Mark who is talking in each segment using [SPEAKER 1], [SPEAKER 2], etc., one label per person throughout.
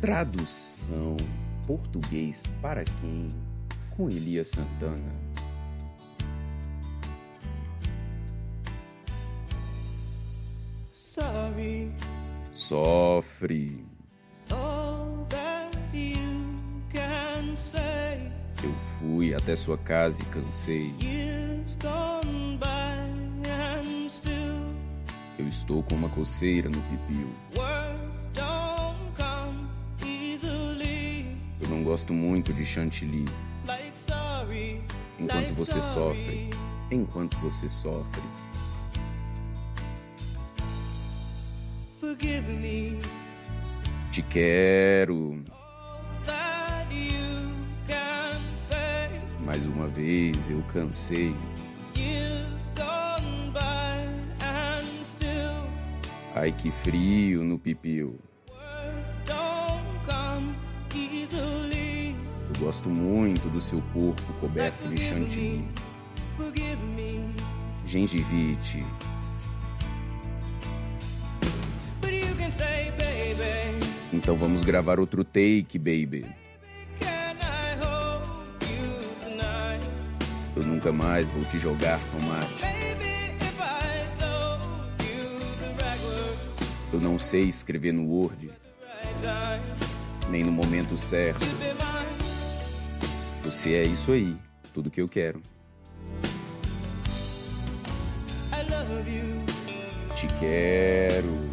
[SPEAKER 1] Tradução português para quem? Com Elias Santana.
[SPEAKER 2] Sorry,
[SPEAKER 1] Sofre. Eu fui até sua casa e cansei. Eu estou com uma coceira no pipiu. Gosto muito de chantilly. Enquanto você sofre. Enquanto você sofre. Te quero. Mais uma vez eu cansei. Ai que frio no pipiu. Gosto muito do seu corpo coberto de chantilly. Gengivite. Então vamos gravar outro take, baby. Eu nunca mais vou te jogar tomate. Eu não sei escrever no Word, nem no momento certo. Você é isso aí, tudo que eu quero.
[SPEAKER 2] I love you.
[SPEAKER 1] Te quero.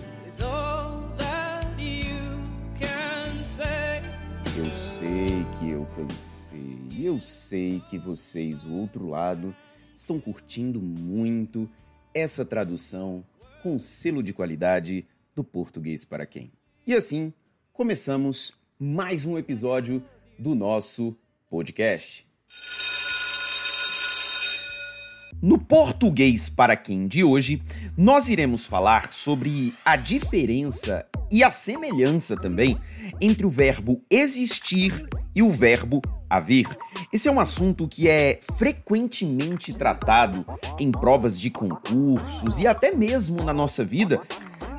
[SPEAKER 1] Eu sei que eu cansei. Eu sei que vocês, o outro lado, estão curtindo muito essa tradução com selo de qualidade do português para quem. E assim, começamos mais um episódio do nosso podcast. No português para quem de hoje, nós iremos falar sobre a diferença e a semelhança também entre o verbo existir e o verbo haver. Esse é um assunto que é frequentemente tratado em provas de concursos e até mesmo na nossa vida.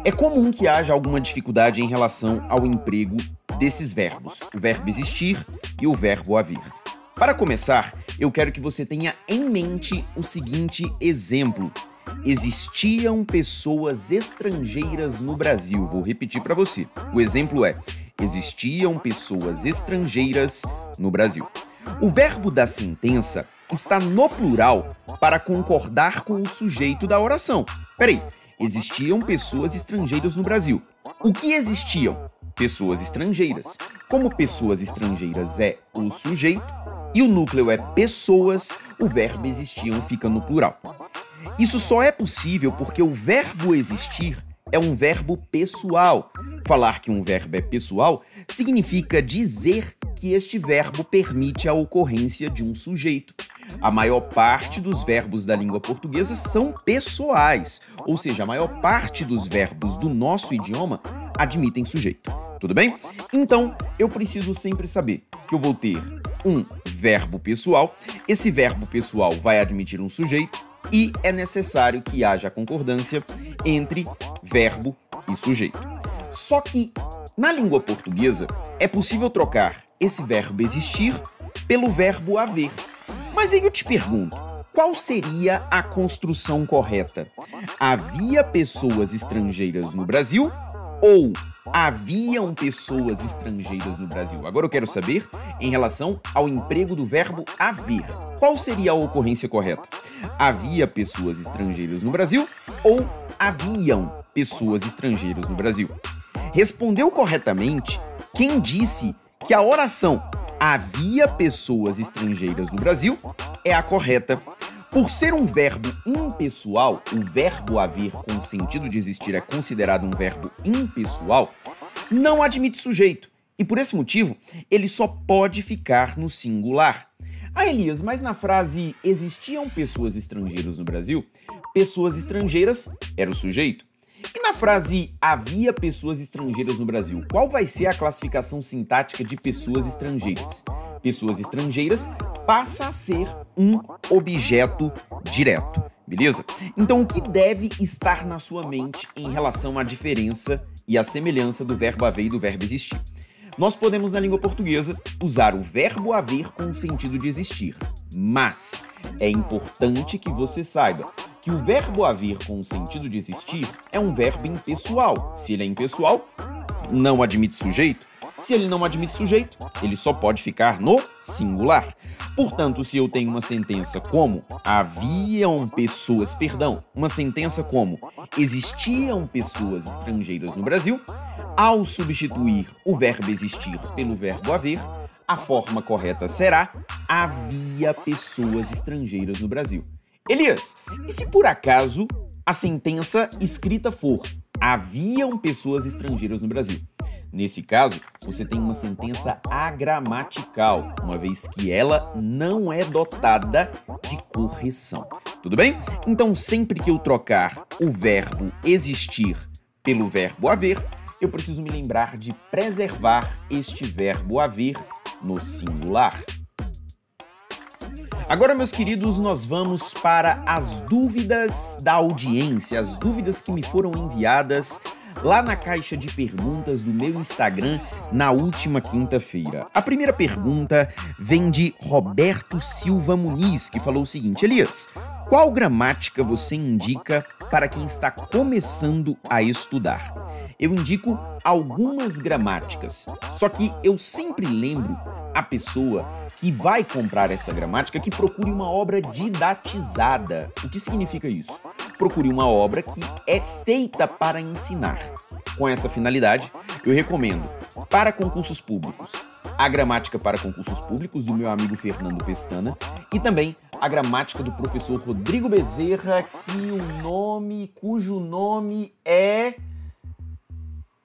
[SPEAKER 1] É comum que haja alguma dificuldade em relação ao emprego desses verbos, o verbo existir e o verbo haver. Para começar, eu quero que você tenha em mente o seguinte exemplo. Existiam pessoas estrangeiras no Brasil. Vou repetir para você. O exemplo é: existiam pessoas estrangeiras no Brasil. O verbo da sentença está no plural para concordar com o sujeito da oração. Peraí, existiam pessoas estrangeiras no Brasil. O que existiam? Pessoas estrangeiras. Como pessoas estrangeiras é o sujeito e o núcleo é pessoas, o verbo existiam fica no plural. Isso só é possível porque o verbo existir é um verbo pessoal. Falar que um verbo é pessoal significa dizer que este verbo permite a ocorrência de um sujeito. A maior parte dos verbos da língua portuguesa são pessoais, ou seja, a maior parte dos verbos do nosso idioma admitem sujeito. Tudo bem? Então, eu preciso sempre saber que eu vou ter um verbo pessoal, esse verbo pessoal vai admitir um sujeito e é necessário que haja concordância entre verbo e sujeito. Só que na língua portuguesa é possível trocar esse verbo existir pelo verbo haver. Mas aí eu te pergunto, qual seria a construção correta? Havia pessoas estrangeiras no Brasil ou haviam pessoas estrangeiras no Brasil? Agora eu quero saber em relação ao emprego do verbo haver. Qual seria a ocorrência correta? Havia pessoas estrangeiras no Brasil ou haviam pessoas estrangeiras no Brasil? Respondeu corretamente quem disse que a oração havia pessoas estrangeiras no Brasil é a correta. Por ser um verbo impessoal, o verbo haver com o sentido de existir é considerado um verbo impessoal, não admite sujeito. E por esse motivo, ele só pode ficar no singular. Ah, Elias, mas na frase existiam pessoas estrangeiras no Brasil, pessoas estrangeiras era o sujeito. E na frase havia pessoas estrangeiras no Brasil, qual vai ser a classificação sintática de pessoas estrangeiras? Pessoas estrangeiras passa a ser um objeto direto, beleza? Então o que deve estar na sua mente em relação à diferença e à semelhança do verbo haver e do verbo existir? nós podemos, na língua portuguesa, usar o verbo haver com o sentido de existir. Mas é importante que você saiba que o verbo haver com o sentido de existir é um verbo impessoal. Se ele é impessoal, não admite sujeito. Se ele não admite sujeito, ele só pode ficar no singular. Portanto, se eu tenho uma sentença como haviam pessoas, perdão, uma sentença como existiam pessoas estrangeiras no Brasil, ao substituir o verbo existir pelo verbo haver, a forma correta será havia pessoas estrangeiras no Brasil. Elias, e se por acaso a sentença escrita for haviam pessoas estrangeiras no Brasil? Nesse caso, você tem uma sentença agramatical, uma vez que ela não é dotada de correção. Tudo bem? Então, sempre que eu trocar o verbo existir pelo verbo haver, eu preciso me lembrar de preservar este verbo haver no singular. Agora, meus queridos, nós vamos para as dúvidas da audiência, as dúvidas que me foram enviadas lá na caixa de perguntas do meu Instagram na última quinta-feira. A primeira pergunta vem de Roberto Silva Muniz, que falou o seguinte: Elias, qual gramática você indica para quem está começando a estudar? Eu indico algumas gramáticas, só que eu sempre lembro a pessoa que vai comprar essa gramática que procure uma obra didatizada. O que significa isso? Procure uma obra que é feita para ensinar. Com essa finalidade, eu recomendo para concursos públicos a gramática para concursos públicos do meu amigo Fernando Pestana e também a gramática do professor Rodrigo Bezerra, que o nome, cujo nome é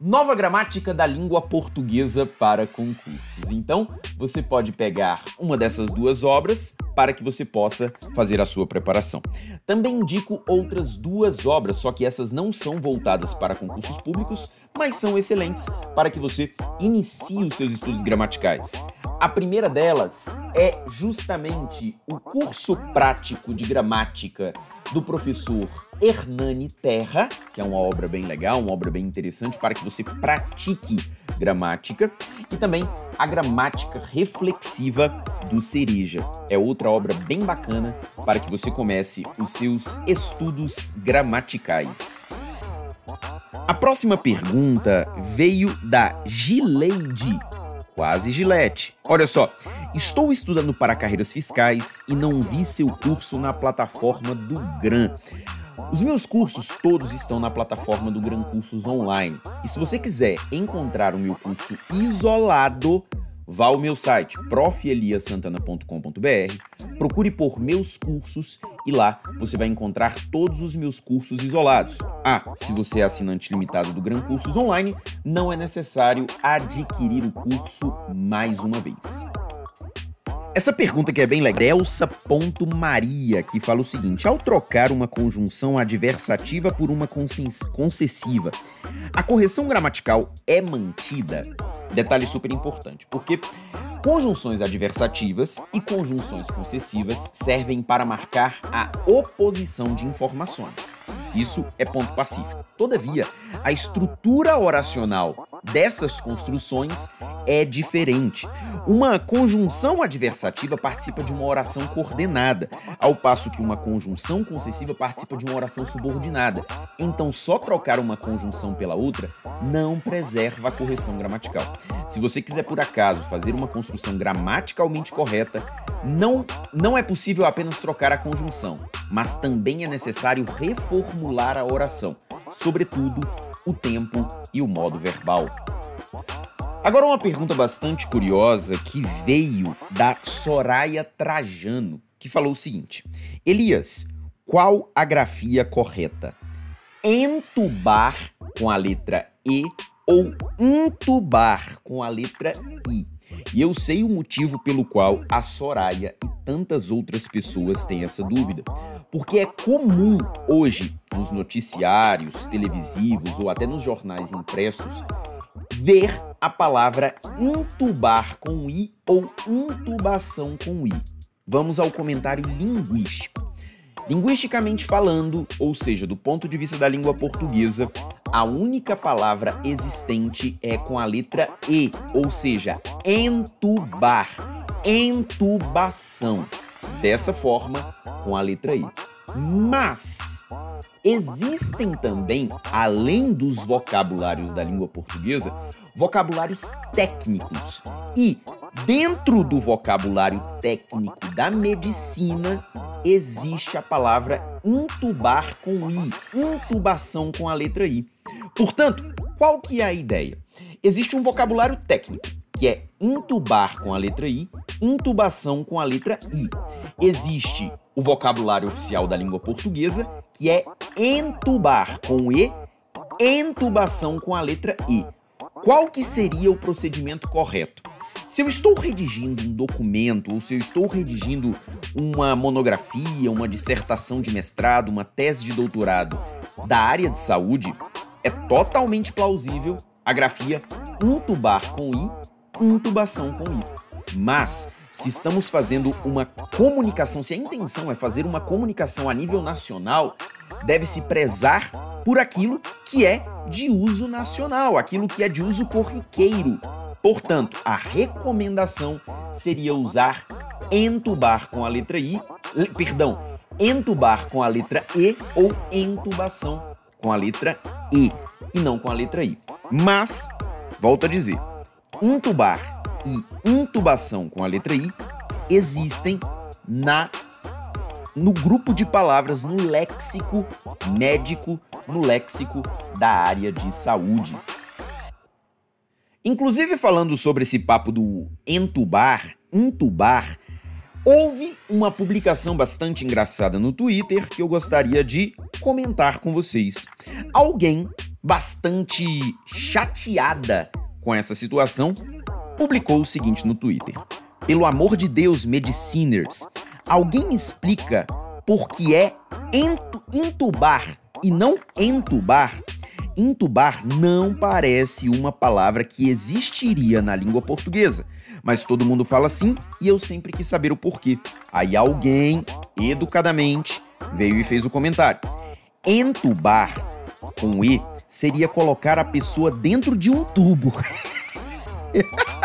[SPEAKER 1] Nova Gramática da Língua Portuguesa para Concursos. Então, você pode pegar uma dessas duas obras para que você possa fazer a sua preparação. Também indico outras duas obras, só que essas não são voltadas para concursos públicos, mas são excelentes para que você inicie os seus estudos gramaticais. A primeira delas é justamente o curso prático de gramática do professor Hernani Terra, que é uma obra bem legal, uma obra bem interessante para que você pratique gramática, e também a gramática reflexiva do Cereja. É outra obra bem bacana para que você comece os seus estudos gramaticais. A próxima pergunta veio da Gileide quase Gillette. Olha só, estou estudando para carreiras fiscais e não vi seu curso na plataforma do GRAN. Os meus cursos todos estão na plataforma do Gran Cursos Online. E se você quiser encontrar o meu curso isolado, vá ao meu site profeliasantana.com.br, procure por meus cursos e lá você vai encontrar todos os meus cursos isolados. Ah, se você é assinante limitado do Gran Cursos Online, não é necessário adquirir o curso mais uma vez. Essa pergunta que é bem legal, Elsa.maria, que fala o seguinte: ao trocar uma conjunção adversativa por uma concessiva, a correção gramatical é mantida? Detalhe super importante, porque conjunções adversativas e conjunções concessivas servem para marcar a oposição de informações. Isso é ponto pacífico. Todavia, a estrutura oracional dessas construções é diferente. Uma conjunção adversativa participa de uma oração coordenada, ao passo que uma conjunção concessiva participa de uma oração subordinada. Então, só trocar uma conjunção pela outra não preserva a correção gramatical. Se você quiser, por acaso, fazer uma construção gramaticalmente correta, não, não é possível apenas trocar a conjunção, mas também é necessário reformular a oração, sobretudo o tempo e o modo verbal. Agora uma pergunta bastante curiosa que veio da Soraya Trajano, que falou o seguinte: Elias, qual a grafia correta? Entubar com a letra E ou intubar com a letra I? E eu sei o motivo pelo qual a Soraya e tantas outras pessoas têm essa dúvida. Porque é comum hoje nos noticiários televisivos ou até nos jornais impressos ver a palavra intubar com i ou intubação com i. Vamos ao comentário linguístico. Linguisticamente falando, ou seja, do ponto de vista da língua portuguesa, a única palavra existente é com a letra E, ou seja, entubar, entubação. Dessa forma, com a letra I. Mas existem também, além dos vocabulários da língua portuguesa, vocabulários técnicos. E dentro do vocabulário técnico da medicina existe a palavra intubar com i, intubação com a letra i. Portanto, qual que é a ideia? Existe um vocabulário técnico, que é intubar com a letra i, intubação com a letra i. Existe o vocabulário oficial da língua portuguesa, que é entubar com e, entubação com a letra e. Qual que seria o procedimento correto? Se eu estou redigindo um documento, ou se eu estou redigindo uma monografia, uma dissertação de mestrado, uma tese de doutorado da área de saúde, é totalmente plausível a grafia intubar com i, intubação com i. Mas se estamos fazendo uma comunicação, se a intenção é fazer uma comunicação a nível nacional, deve-se prezar por aquilo que é de uso nacional, aquilo que é de uso corriqueiro. Portanto, a recomendação seria usar entubar com a letra I, perdão, entubar com a letra E ou entubação com a letra E e não com a letra I. Mas, volto a dizer, intubar e intubação com a letra I existem na no grupo de palavras no léxico médico, no léxico da área de saúde. Inclusive falando sobre esse papo do entubar, intubar, houve uma publicação bastante engraçada no Twitter que eu gostaria de comentar com vocês. Alguém bastante chateada com essa situação publicou o seguinte no Twitter: Pelo amor de Deus, mediciners, alguém me explica por que é entu- intubar e não entubar? Intubar não parece uma palavra que existiria na língua portuguesa, mas todo mundo fala assim e eu sempre quis saber o porquê. Aí alguém, educadamente, veio e fez o comentário. Entubar, com E, seria colocar a pessoa dentro de um tubo.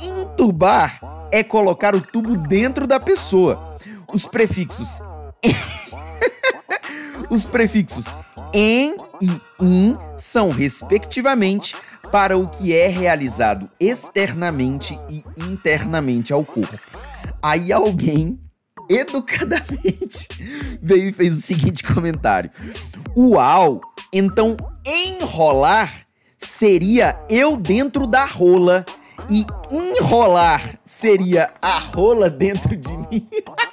[SPEAKER 1] Intubar é colocar o tubo dentro da pessoa. Os prefixos Os prefixos em e in são, respectivamente, para o que é realizado externamente e internamente ao corpo. Aí alguém, educadamente, veio e fez o seguinte comentário: Uau! Então enrolar seria eu dentro da rola e enrolar seria a rola dentro de mim.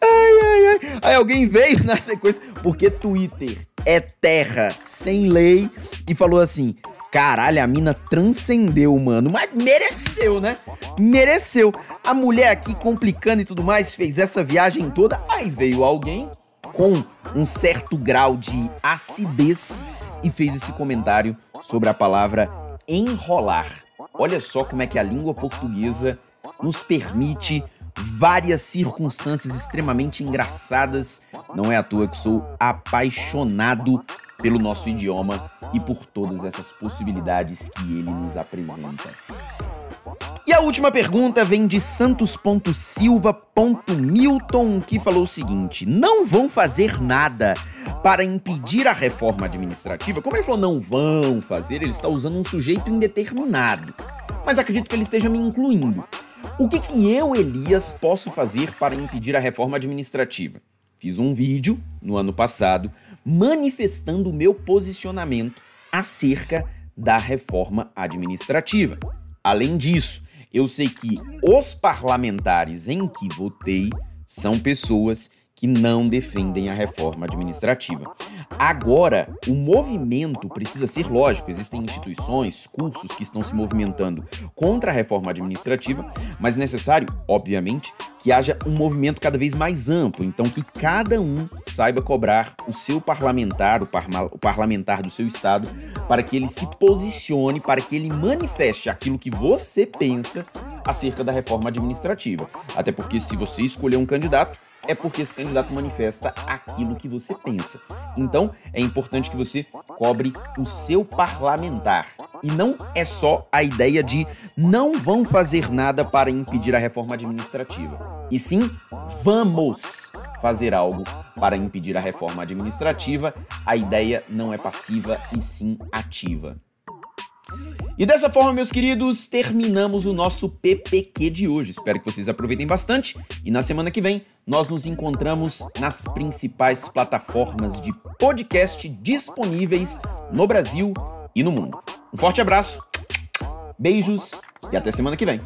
[SPEAKER 1] Ai, ai, ai. Aí alguém veio na sequência, porque Twitter é terra sem lei e falou assim: caralho, a mina transcendeu, mano. Mas mereceu, né? Mereceu. A mulher aqui complicando e tudo mais fez essa viagem toda. Aí veio alguém com um certo grau de acidez e fez esse comentário sobre a palavra enrolar. Olha só como é que a língua portuguesa nos permite várias circunstâncias extremamente engraçadas. Não é à toa que sou apaixonado pelo nosso idioma e por todas essas possibilidades que ele nos apresenta. E a última pergunta vem de Santos.silva.milton, que falou o seguinte: não vão fazer nada para impedir a reforma administrativa. Como ele falou, não vão fazer, ele está usando um sujeito indeterminado. Mas acredito que ele esteja me incluindo. O que, que eu, Elias, posso fazer para impedir a reforma administrativa? Fiz um vídeo no ano passado manifestando o meu posicionamento acerca da reforma administrativa. Além disso, eu sei que os parlamentares em que votei são pessoas que não defendem a reforma administrativa. Agora, o movimento precisa ser lógico, existem instituições, cursos que estão se movimentando contra a reforma administrativa, mas é necessário, obviamente, que haja um movimento cada vez mais amplo, então que cada um saiba cobrar o seu parlamentar, o, parma- o parlamentar do seu estado, para que ele se posicione, para que ele manifeste aquilo que você pensa acerca da reforma administrativa. Até porque se você escolher um candidato, é porque esse candidato manifesta aquilo que você pensa. Então, é importante que você cobre o seu parlamentar. E não é só a ideia de não vão fazer nada para impedir a reforma administrativa. E sim, vamos fazer algo para impedir a reforma administrativa. A ideia não é passiva e sim ativa. E dessa forma, meus queridos, terminamos o nosso PPQ de hoje. Espero que vocês aproveitem bastante e na semana que vem nós nos encontramos nas principais plataformas de podcast disponíveis no Brasil e no mundo. Um forte abraço, beijos e até semana que vem.